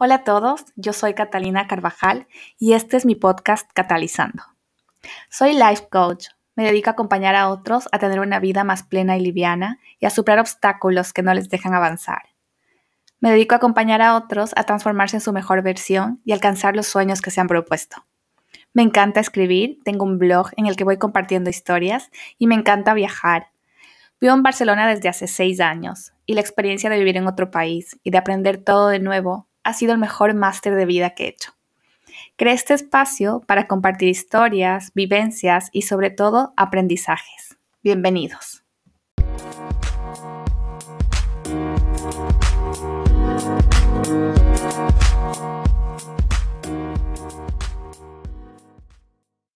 Hola a todos, yo soy Catalina Carvajal y este es mi podcast Catalizando. Soy life coach, me dedico a acompañar a otros a tener una vida más plena y liviana y a superar obstáculos que no les dejan avanzar. Me dedico a acompañar a otros a transformarse en su mejor versión y alcanzar los sueños que se han propuesto. Me encanta escribir, tengo un blog en el que voy compartiendo historias y me encanta viajar. Vivo en Barcelona desde hace seis años y la experiencia de vivir en otro país y de aprender todo de nuevo ha sido el mejor máster de vida que he hecho. Creé este espacio para compartir historias, vivencias y sobre todo aprendizajes. Bienvenidos.